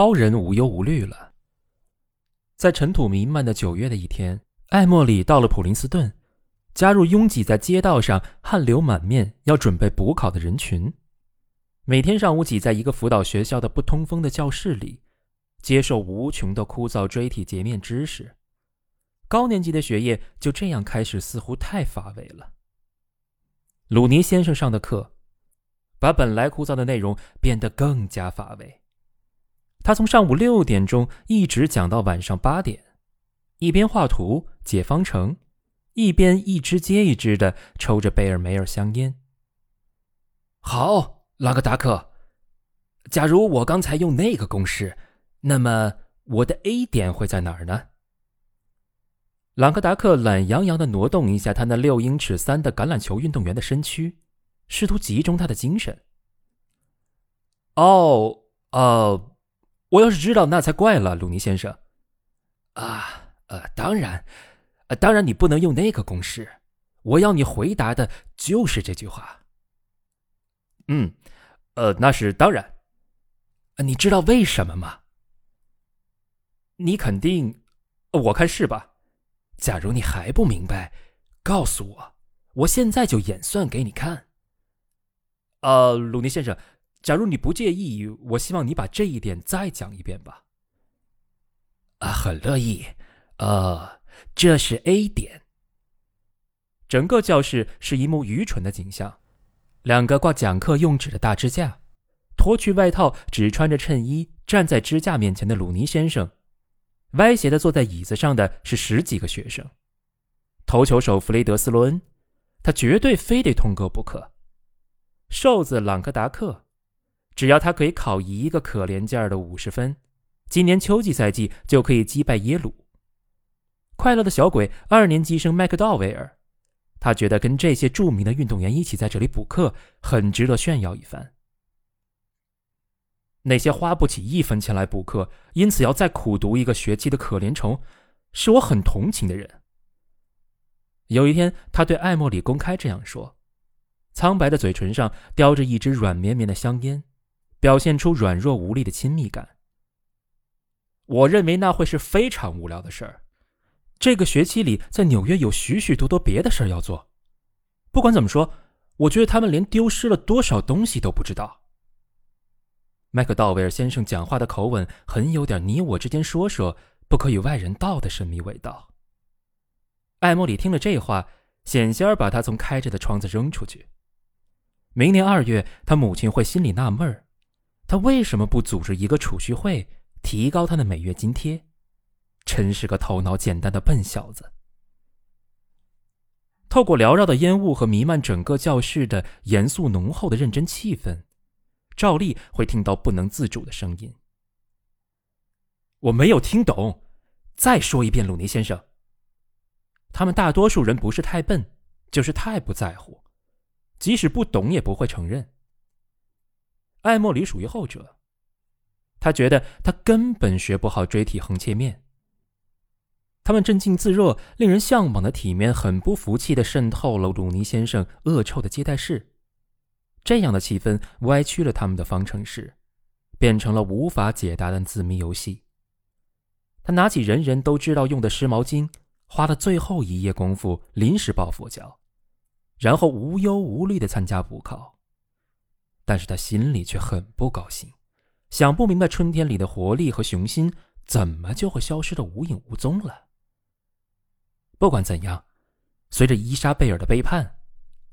超人无忧无虑了。在尘土弥漫的九月的一天，艾莫里到了普林斯顿，加入拥挤在街道上、汗流满面要准备补考的人群。每天上午挤在一个辅导学校的不通风的教室里，接受无穷的枯燥锥体截面知识。高年级的学业就这样开始，似乎太乏味了。鲁尼先生上的课，把本来枯燥的内容变得更加乏味。他从上午六点钟一直讲到晚上八点，一边画图解方程，一边一支接一支的抽着贝尔梅尔香烟。好，朗格达克，假如我刚才用那个公式，那么我的 A 点会在哪儿呢？朗格达克懒洋洋的挪动一下他那六英尺三的橄榄球运动员的身躯，试图集中他的精神。哦，呃。我要是知道，那才怪了，鲁尼先生。啊，呃，当然，呃，当然，你不能用那个公式。我要你回答的就是这句话。嗯，呃，那是当然。你知道为什么吗？你肯定，我看是吧？假如你还不明白，告诉我，我现在就演算给你看。呃，鲁尼先生。假如你不介意，我希望你把这一点再讲一遍吧。啊，很乐意。呃，这是 A 点。整个教室是一幕愚蠢的景象：两个挂讲课用纸的大支架，脱去外套，只穿着衬衣站在支架面前的鲁尼先生，歪斜的坐在椅子上的是十几个学生。投球手弗雷德斯·罗恩，他绝对非得通过不可。瘦子朗克达克。只要他可以考一个可怜劲儿的五十分，今年秋季赛季就可以击败耶鲁。快乐的小鬼二年级生麦克道维尔，他觉得跟这些著名的运动员一起在这里补课很值得炫耀一番。那些花不起一分钱来补课，因此要再苦读一个学期的可怜虫，是我很同情的人。有一天，他对艾莫里公开这样说，苍白的嘴唇上叼着一支软绵绵的香烟。表现出软弱无力的亲密感。我认为那会是非常无聊的事儿。这个学期里，在纽约有许许多多别的事儿要做。不管怎么说，我觉得他们连丢失了多少东西都不知道。麦克道维尔先生讲话的口吻很有点你我之间说说，不可与外人道的神秘味道。艾莫里听了这话，险些儿把他从开着的窗子扔出去。明年二月，他母亲会心里纳闷儿。他为什么不组织一个储蓄会，提高他的每月津贴？真是个头脑简单的笨小子。透过缭绕的烟雾和弥漫整个教室的严肃浓厚的认真气氛，照例会听到不能自主的声音。我没有听懂，再说一遍，鲁尼先生。他们大多数人不是太笨，就是太不在乎，即使不懂也不会承认。艾莫里属于后者，他觉得他根本学不好锥体横切面。他们镇静自若、令人向往的体面，很不服气的渗透了鲁尼先生恶臭的接待室。这样的气氛歪曲了他们的方程式，变成了无法解答的字谜游戏。他拿起人人都知道用的湿毛巾，花了最后一页功夫临时抱佛脚，然后无忧无虑的参加补考。但是他心里却很不高兴，想不明白春天里的活力和雄心怎么就会消失的无影无踪了。不管怎样，随着伊莎贝尔的背叛，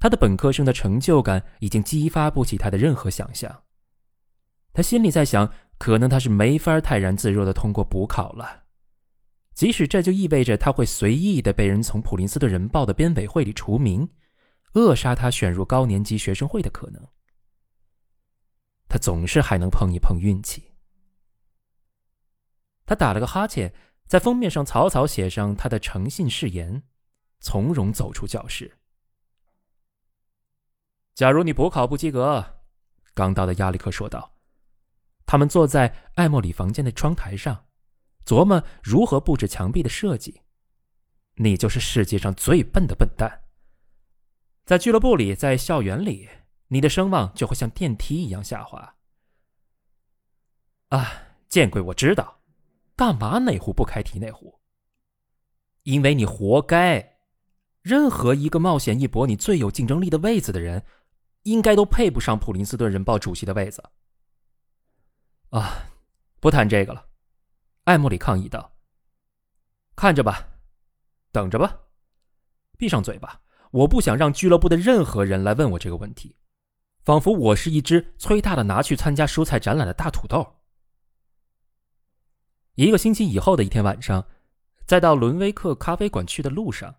他的本科生的成就感已经激发不起他的任何想象。他心里在想，可能他是没法泰然自若的通过补考了，即使这就意味着他会随意的被人从普林斯顿人报的编委会里除名，扼杀他选入高年级学生会的可能。他总是还能碰一碰运气。他打了个哈欠，在封面上草草写上他的诚信誓言，从容走出教室。假如你补考不及格，刚到的亚历克说道。他们坐在艾莫里房间的窗台上，琢磨如何布置墙壁的设计。你就是世界上最笨的笨蛋。在俱乐部里，在校园里。你的声望就会像电梯一样下滑。啊，见鬼，我知道，干嘛哪壶不开提哪壶？因为你活该。任何一个冒险一搏你最有竞争力的位子的人，应该都配不上普林斯顿人报主席的位子。啊，不谈这个了。艾莫里抗议道：“看着吧，等着吧，闭上嘴巴！我不想让俱乐部的任何人来问我这个问题，仿佛我是一只催大的拿去参加蔬菜展览的大土豆。”一个星期以后的一天晚上，在到伦威克咖啡馆去的路上。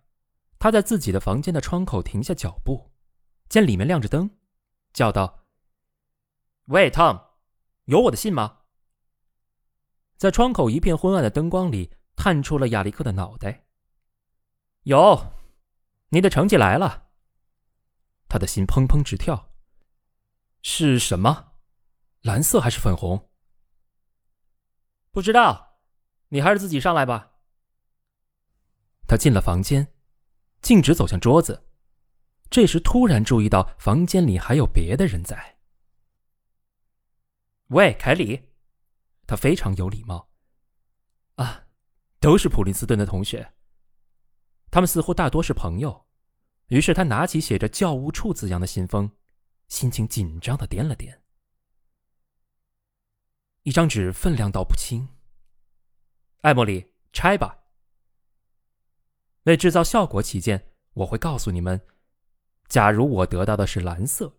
他在自己的房间的窗口停下脚步，见里面亮着灯，叫道：“喂，Tom，有我的信吗？”在窗口一片昏暗的灯光里，探出了亚历克的脑袋。“有，你的成绩来了。”他的心砰砰直跳。“是什么？蓝色还是粉红？”“不知道，你还是自己上来吧。”他进了房间。径直走向桌子，这时突然注意到房间里还有别的人在。喂，凯里，他非常有礼貌。啊，都是普林斯顿的同学。他们似乎大多是朋友。于是他拿起写着“教务处”字样的信封，心情紧张的掂了掂。一张纸分量倒不轻。艾莫里，拆吧。为制造效果起见，我会告诉你们：假如我得到的是蓝色，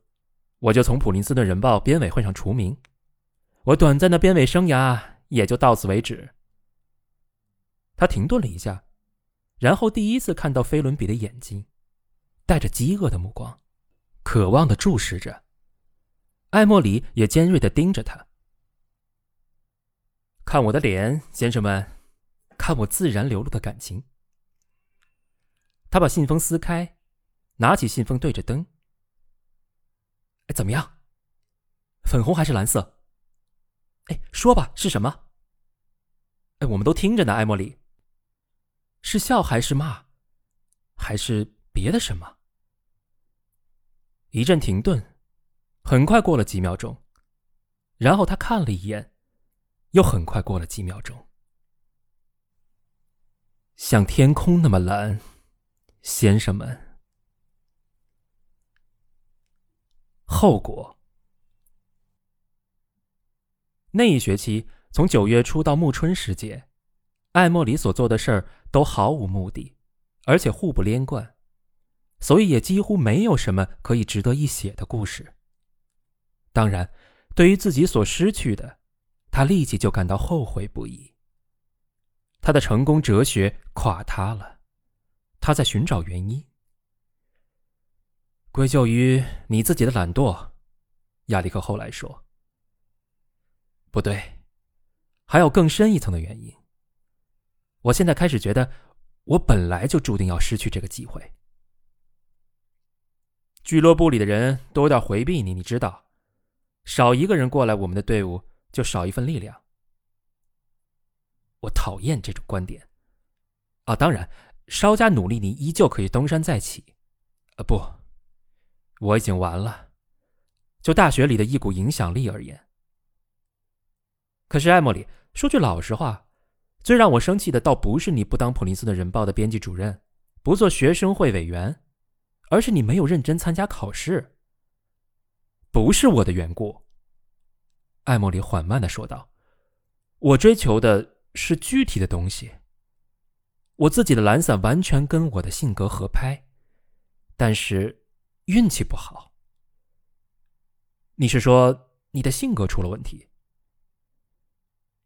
我就从普林斯顿人报编委会上除名，我短暂的编委生涯也就到此为止。他停顿了一下，然后第一次看到菲伦比的眼睛，带着饥饿的目光，渴望的注视着。艾莫里也尖锐的盯着他。看我的脸，先生们，看我自然流露的感情。他把信封撕开，拿起信封对着灯。哎，怎么样？粉红还是蓝色？哎，说吧，是什么？哎，我们都听着呢，艾莫里。是笑还是骂，还是别的什么？一阵停顿，很快过了几秒钟，然后他看了一眼，又很快过了几秒钟，像天空那么蓝。先生们，后果。那一学期，从九月初到暮春时节，艾莫里所做的事儿都毫无目的，而且互不连贯，所以也几乎没有什么可以值得一写的故事。当然，对于自己所失去的，他立即就感到后悔不已。他的成功哲学垮塌了。他在寻找原因，归咎于你自己的懒惰。亚历克后来说：“不对，还有更深一层的原因。我现在开始觉得，我本来就注定要失去这个机会。俱乐部里的人都有点回避你，你知道，少一个人过来，我们的队伍就少一份力量。我讨厌这种观点。啊，当然。”稍加努力，你依旧可以东山再起。呃，不，我已经完了。就大学里的一股影响力而言，可是艾莫里，说句老实话，最让我生气的倒不是你不当普林斯顿人报的编辑主任，不做学生会委员，而是你没有认真参加考试。不是我的缘故。艾莫里缓慢的说道：“我追求的是具体的东西。”我自己的懒散完全跟我的性格合拍，但是运气不好。你是说你的性格出了问题？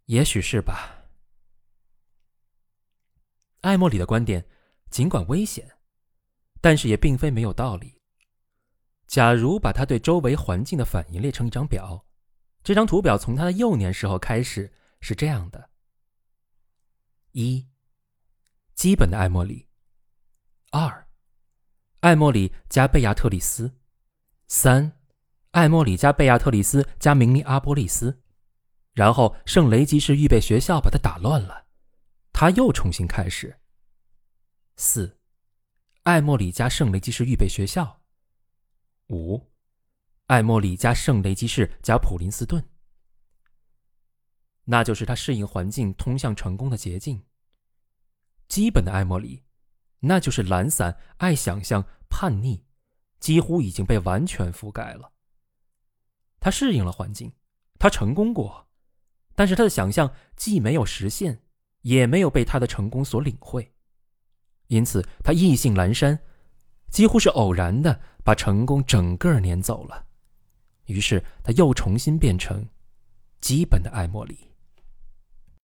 也许是吧。艾莫里的观点尽管危险，但是也并非没有道理。假如把他对周围环境的反应列成一张表，这张图表从他的幼年时候开始是这样的：一。基本的艾莫里，二，艾莫里加贝亚特里斯，三，艾莫里加贝亚特里斯加明尼阿波利斯，然后圣雷吉士预备学校把他打乱了，他又重新开始。四，艾莫里加圣雷吉士预备学校，五，艾莫里加圣雷吉士加普林斯顿。那就是他适应环境、通向成功的捷径。基本的艾默里，那就是懒散、爱想象、叛逆，几乎已经被完全覆盖了。他适应了环境，他成功过，但是他的想象既没有实现，也没有被他的成功所领会，因此他意兴阑珊，几乎是偶然的把成功整个撵走了。于是他又重新变成基本的爱茉莉。